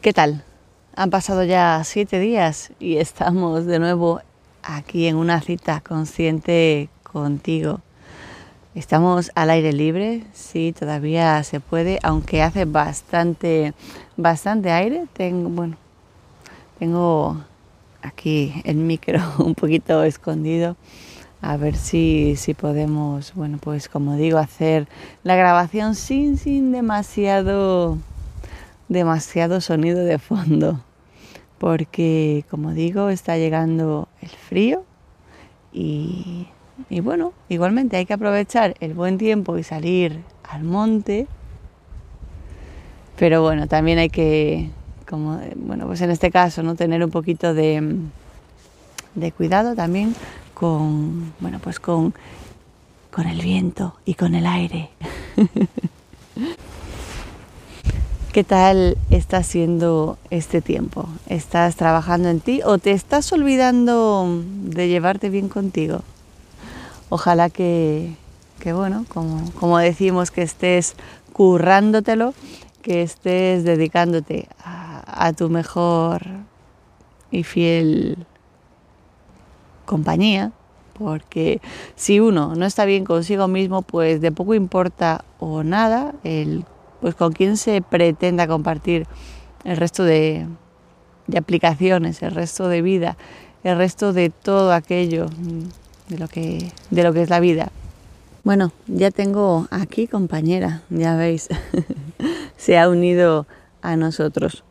¿Qué tal? Han pasado ya siete días y estamos de nuevo aquí en una cita consciente contigo. Estamos al aire libre, sí, todavía se puede, aunque hace bastante, bastante aire. Tengo, bueno, tengo aquí el micro un poquito escondido. A ver si, si podemos, bueno, pues como digo, hacer la grabación sin, sin demasiado demasiado sonido de fondo, porque como digo, está llegando el frío y, bueno, igualmente hay que aprovechar el buen tiempo y salir al monte, pero bueno, también hay que, como, bueno, pues en este caso, ¿no? Tener un poquito de, de cuidado también con, bueno, pues con, con el viento y con el aire. ¿Qué tal está siendo este tiempo? ¿Estás trabajando en ti o te estás olvidando de llevarte bien contigo? Ojalá que, bueno, como, como, decimos, que estés currándotelo, que estés dedicándote a, a tu mejor y fiel compañía, porque si uno no está bien consigo mismo, pues de poco importa o nada el pues con quién se pretenda compartir el resto de, aplicaciones, el resto de vida, el resto de todo aquello de lo que, de lo que es la vida. Bueno, ya tengo aquí compañera, ya veis, se ha unido a nosotros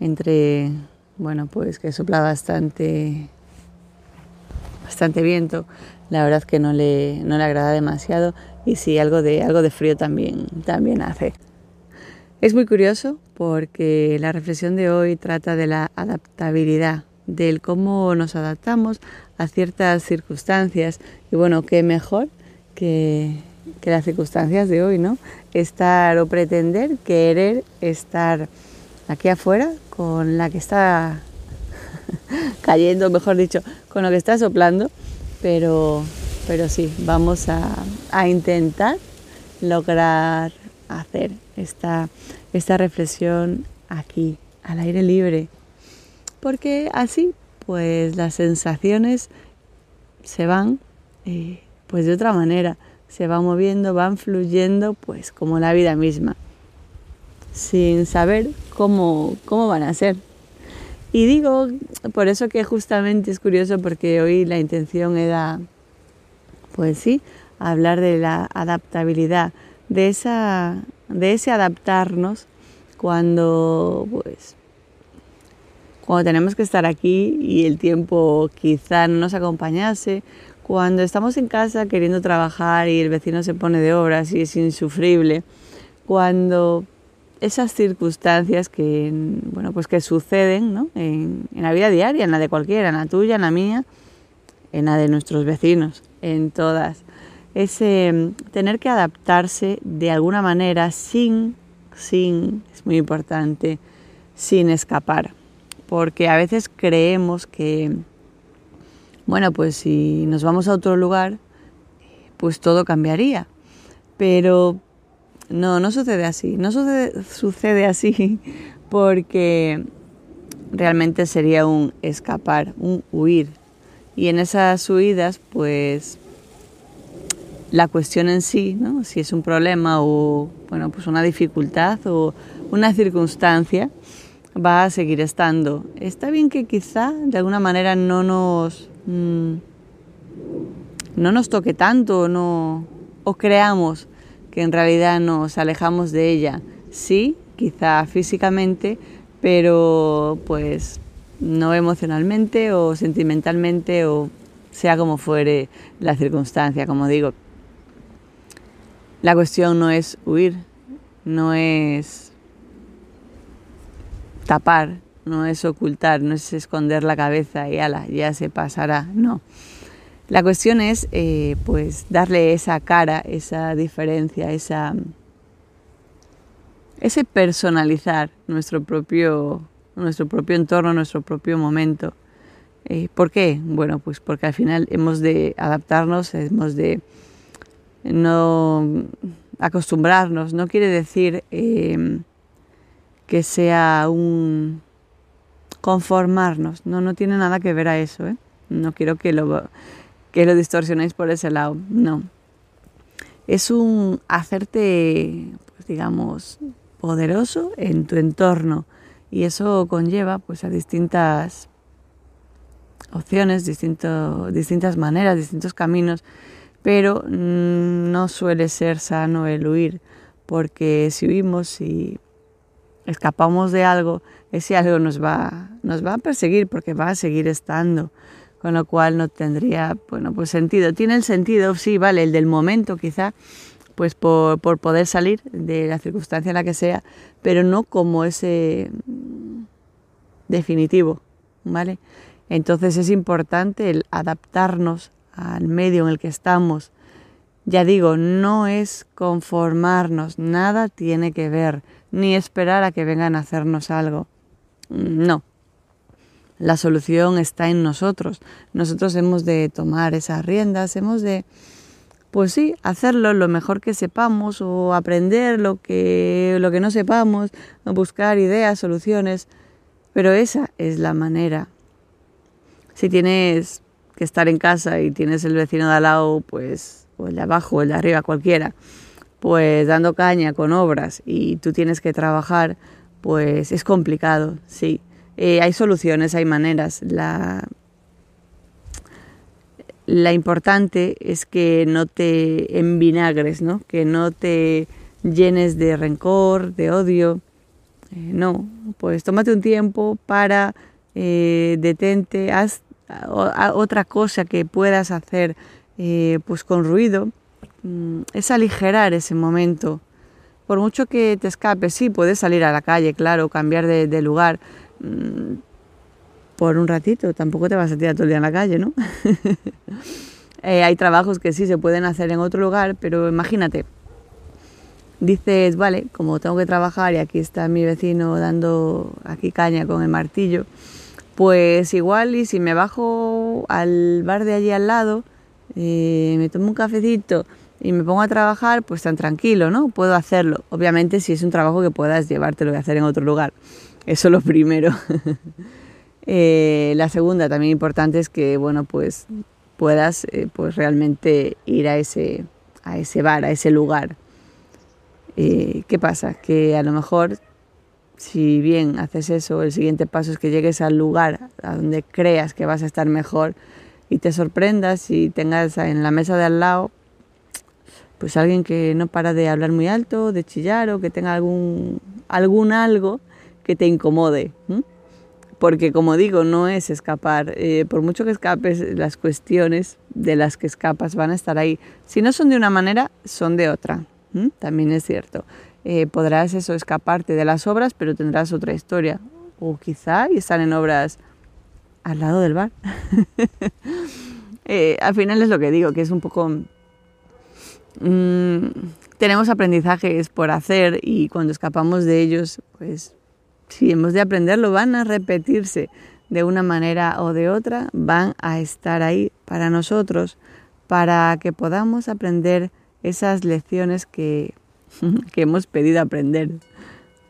entre, bueno, pues que sopla bastante, bastante viento. La verdad que no le, no le agrada demasiado y sí, algo de, algo de frío también, también hace. Es muy curioso porque la reflexión de hoy trata de la adaptabilidad, del cómo nos adaptamos a ciertas circunstancias y bueno, qué mejor que, las circunstancias de hoy, ¿no? Estar o pretender, querer estar aquí afuera con la que está cayendo, mejor dicho, con lo que está soplando, pero, pero sí, vamos a, a intentar lograr hacer esta, esta reflexión aquí, al aire libre, porque así pues las sensaciones se van eh, pues de otra manera, se van moviendo, van fluyendo pues como la vida misma, sin saber cómo, cómo van a ser. Y digo, por eso que justamente es curioso porque hoy la intención era, pues sí, hablar de la adaptabilidad, de esa de ese adaptarnos cuando pues cuando tenemos que estar aquí y el tiempo quizá no nos acompañase, cuando estamos en casa queriendo trabajar y el vecino se pone de obras y es insufrible, cuando esas circunstancias que bueno pues que suceden ¿no? en, en la vida diaria, en la de cualquiera, en la tuya, en la mía, en la de nuestros vecinos, en todas es tener que adaptarse de alguna manera sin, sin, es muy importante, sin escapar. Porque a veces creemos que, bueno, pues si nos vamos a otro lugar, pues todo cambiaría. Pero no, no sucede así. No sucede, sucede así porque realmente sería un escapar, un huir. Y en esas huidas, pues la cuestión en sí, ¿no? si es un problema o bueno, pues una dificultad o una circunstancia, va a seguir estando. Está bien que quizá de alguna manera no nos, mm, no nos toque tanto no, o creamos que en realidad nos alejamos de ella. Sí, quizá físicamente, pero pues no emocionalmente o sentimentalmente o sea como fuere la circunstancia, como digo, la cuestión no es huir, no es tapar, no es ocultar, no es esconder la cabeza y ala, ya se pasará, no. La cuestión es eh, pues darle esa cara, esa diferencia, esa, ese personalizar nuestro propio, nuestro propio entorno, nuestro propio momento. Eh, ¿Por qué? Bueno, pues porque al final hemos de adaptarnos, hemos de no acostumbrarnos, no quiere decir em, que sea un conformarnos. No, no tiene nada que ver a eso. ¿eh? No quiero que lo, que lo distorsionéis por ese lado. No. Es un hacerte, pues, digamos, poderoso en tu entorno. Y eso conlleva pues, a distintas opciones, distintas maneras, distintos caminos, pero no suele ser sano el huir, porque si huimos, si escapamos de algo, ese algo nos va, nos va a perseguir porque va a seguir estando, con lo cual no tendría, bueno, pues sentido. Tiene el sentido, sí, vale, el del momento quizá, pues por, por poder salir de la circunstancia en la que sea, pero no como ese definitivo, ¿vale? Entonces es importante el adaptarnos al medio en el que estamos. Ya digo, no es conformarnos, nada tiene que ver, ni esperar a que vengan a hacernos algo. No. La solución está en nosotros. Nosotros hemos de tomar esas riendas, hemos de, pues sí, hacerlo lo mejor que sepamos o aprender lo que, lo que no sepamos, buscar ideas, soluciones. Pero esa es la manera si tienes que estar en casa y tienes el vecino de al lado, pues, o el de abajo o el de arriba, cualquiera, pues dando caña con obras y tú tienes que trabajar, pues es complicado, sí. Eh, hay soluciones, hay maneras. La, la importante es que no te envinagres, ¿no? que no te llenes de rencor, de odio. Eh, no, pues tómate un tiempo para eh, detente, haz otra cosa que puedas hacer eh, pues con ruido, mm, es aligerar ese momento. Por mucho que te escapes, sí, puedes salir a la calle, claro, cambiar de, lugar mm, por un ratito, tampoco te vas a tirar todo el día en la calle, ¿no? Eh, hay trabajos que sí se pueden hacer en otro lugar, pero imagínate, dices, vale, como tengo que trabajar y aquí está mi vecino dando aquí caña con el martillo, pues igual y si me bajo al bar de allí al lado, eh, me tomo un cafecito y me pongo a trabajar, pues tan tranquilo, ¿no? Puedo hacerlo. Obviamente si es un trabajo que puedas llevártelo y hacer en otro lugar. Eso es lo primero. Eh, la segunda también importante es que, bueno, pues puedas eh, pues realmente ir a ese, a ese bar, a ese lugar. ¿Qué pasa? Que a lo mejor si bien haces eso, el siguiente paso es que llegues al lugar a donde creas que vas a estar mejor y te sorprendas y tengas en la mesa de al lado pues alguien que no para de hablar muy alto, de chillar o que tenga algún, algún algo que te incomode. Porque como digo, no es escapar. Eh, por mucho que escapes, las cuestiones de las que escapas van a estar ahí. Si no son de una manera, son de otra. También es cierto. Eh, podrás eso escaparte de las obras, pero tendrás otra historia. O quizá y están en obras al lado del bar. Eh, al final es lo que digo, que es un poco... Mm, tenemos aprendizajes por hacer y cuando escapamos de ellos, pues si hemos de aprenderlo, van a repetirse de una manera o de otra, van a estar ahí para nosotros, para que podamos aprender esas lecciones que que hemos pedido aprender.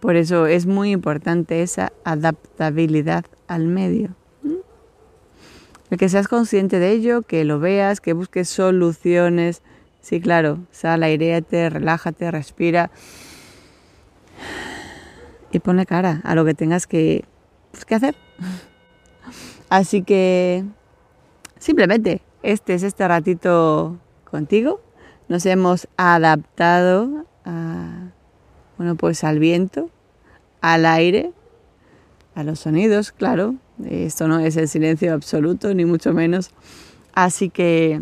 Por eso es muy importante esa adaptabilidad al medio. El que seas consciente de ello, que lo veas, que busques soluciones. Sí, claro, sal, aireate, relájate, respira y pone cara a lo que tengas pues, que hacer. Así que simplemente este es este ratito contigo. Nos hemos adaptado bueno, pues al viento, al aire, a los sonidos, claro. Esto no es el silencio absoluto, ni mucho menos. Así que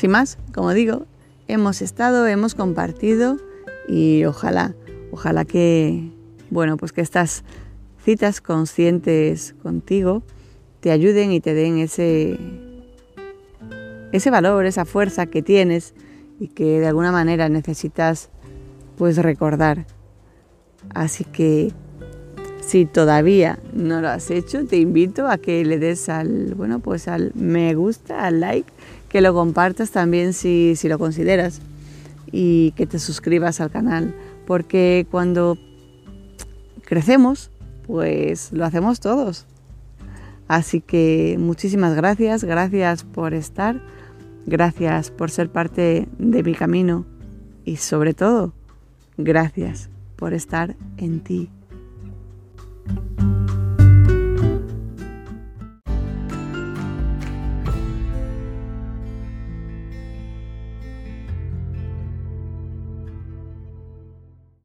Sin más, como digo, hemos estado, hemos compartido y ojalá, ojalá que, bueno, pues que estas citas conscientes contigo te ayuden y te den ese ese valor, esa fuerza que tienes y que de alguna manera necesitas pues recordar. Así que si todavía no lo has hecho, te invito a que le des al, bueno, pues al me gusta, al like, que lo compartas también si, si lo consideras y que te suscribas al canal, porque cuando crecemos, pues lo hacemos todos. Así que muchísimas gracias, gracias por estar, gracias por ser parte de mi camino y sobre todo, gracias por estar en ti. you